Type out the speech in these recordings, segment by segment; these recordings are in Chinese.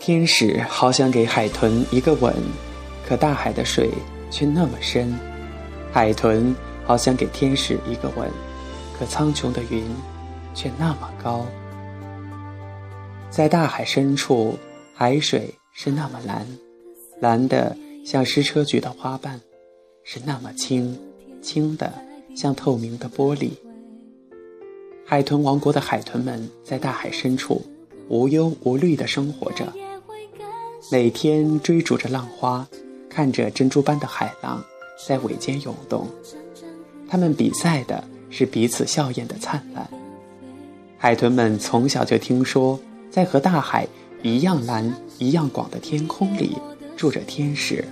天使好想给海豚一个吻，可大海的水却那么深。海豚好想给天使一个吻，可苍穹的云却那么高。在大海深处，海水是那么蓝，蓝的像矢车菊的花瓣，是那么清，清的像透明的玻璃。海豚王国的海豚们在大海深处无忧无虑地生活着。每天追逐着浪花，看着珍珠般的海浪在尾间涌动，他们比赛的是彼此笑颜的灿烂。海豚们从小就听说，在和大海一样蓝、一样广的天空里住着天使。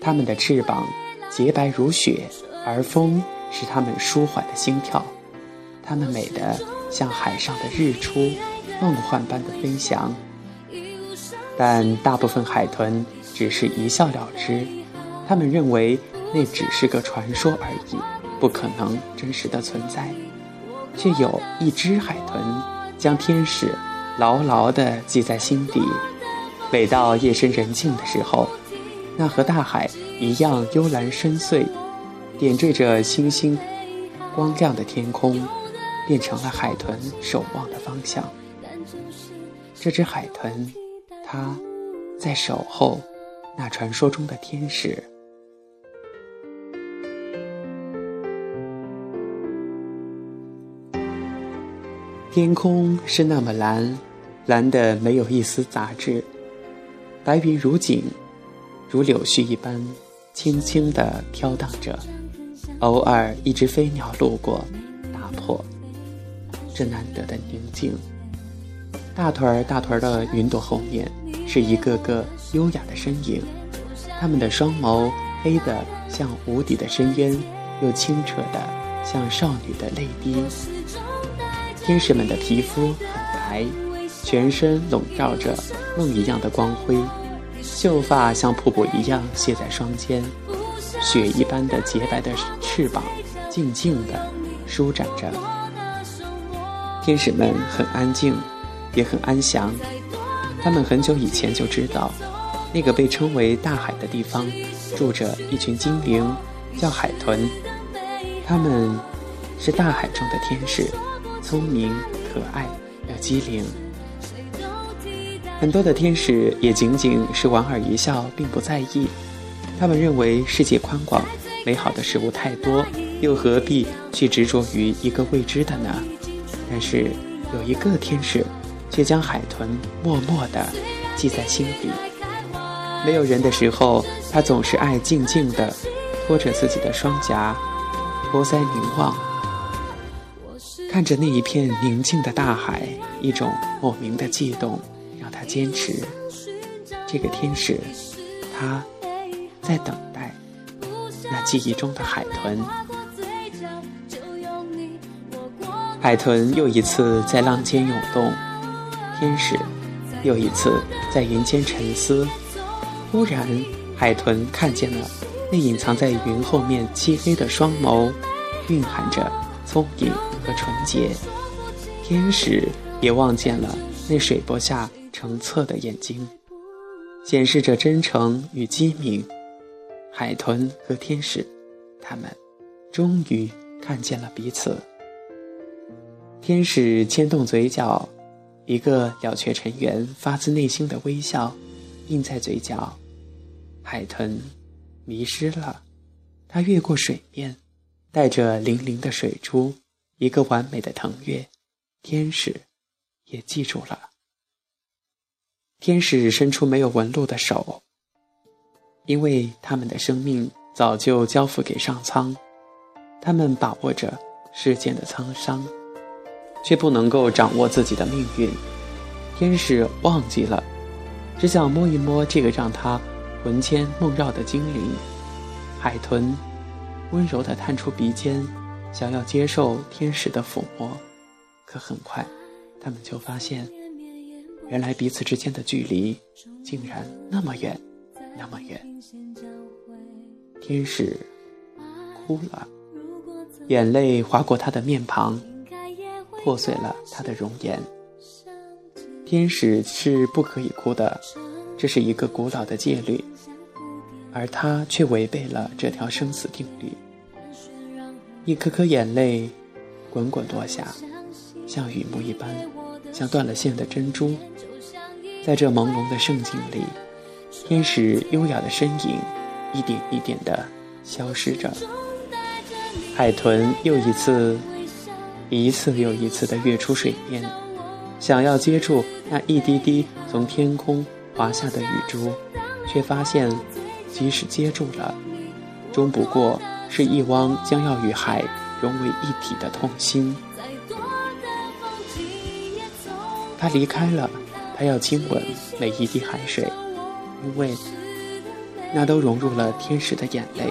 它们的翅膀洁白如雪，而风是它们舒缓的心跳。它们美得像海上的日出，梦幻般的飞翔。但大部分海豚只是一笑了之，他们认为那只是个传说而已，不可能真实的存在。却有一只海豚将天使牢牢地记在心底。每到夜深人静的时候，那和大海一样幽蓝深邃、点缀着星星光亮的天空，变成了海豚守望的方向。这只海豚。他在守候那传说中的天使。天空是那么蓝，蓝的没有一丝杂质，白云如锦，如柳絮一般，轻轻地飘荡着。偶尔一只飞鸟路过，打破这难得的宁静。大团儿大团儿的云朵后面。是一个个优雅的身影，他们的双眸黑得像无底的深渊，又清澈的像少女的泪滴。天使们的皮肤很白，全身笼罩着梦一样的光辉，秀发像瀑布一样泻在双肩，雪一般的洁白的翅膀静静地舒展着。天使们很安静，也很安详。他们很久以前就知道，那个被称为大海的地方，住着一群精灵，叫海豚。他们是大海中的天使，聪明、可爱又机灵。很多的天使也仅仅是莞尔一笑，并不在意。他们认为世界宽广，美好的事物太多，又何必去执着于一个未知的呢？但是有一个天使。却将海豚默默地记在心底。没有人的时候，他总是爱静静地托着自己的双颊，托腮凝望，看着那一片宁静的大海。一种莫名的悸动让他坚持。这个天使，他在等待那记忆中的海豚。海豚又一次在浪尖涌动。天使又一次在云间沉思，忽然，海豚看见了那隐藏在云后面漆黑的双眸，蕴含着聪颖和纯洁。天使也望见了那水波下澄澈的眼睛，显示着真诚与机敏。海豚和天使，他们终于看见了彼此。天使牵动嘴角。一个了却尘缘、发自内心的微笑，印在嘴角。海豚迷失了，它越过水面，带着粼粼的水珠，一个完美的腾跃。天使也记住了。天使伸出没有纹路的手，因为他们的生命早就交付给上苍，他们把握着世间的沧桑。却不能够掌握自己的命运，天使忘记了，只想摸一摸这个让他魂牵梦绕的精灵。海豚温柔地探出鼻尖，想要接受天使的抚摸，可很快，他们就发现，原来彼此之间的距离竟然那么远，那么远。天使哭了，眼泪划过他的面庞。破碎了他的容颜。天使是不可以哭的，这是一个古老的戒律，而他却违背了这条生死定律。一颗颗眼泪滚滚落下，像雨幕一般，像断了线的珍珠。在这朦胧的圣境里，天使优雅的身影一点一点地消失着。海豚又一次、一次又一次地跃出水面，想要接住那一滴滴从天空滑下的雨珠，却发现，即使接住了，终不过。是一汪将要与海融为一体的痛心。他离开了，他要亲吻每一滴海水，因为那都融入了天使的眼泪，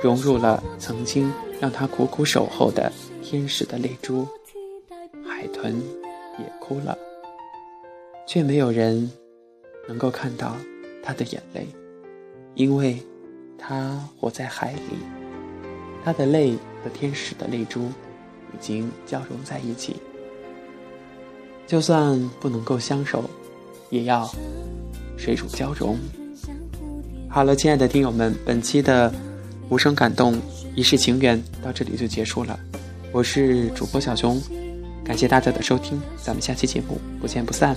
融入了曾经让他苦苦守候的天使的泪珠。海豚也哭了，却没有人能够看到他的眼泪，因为他活在海里。他的泪和天使的泪珠已经交融在一起，就算不能够相守，也要水乳交融。好了，亲爱的听友们，本期的无声感动一世情缘到这里就结束了。我是主播小熊，感谢大家的收听，咱们下期节目不见不散。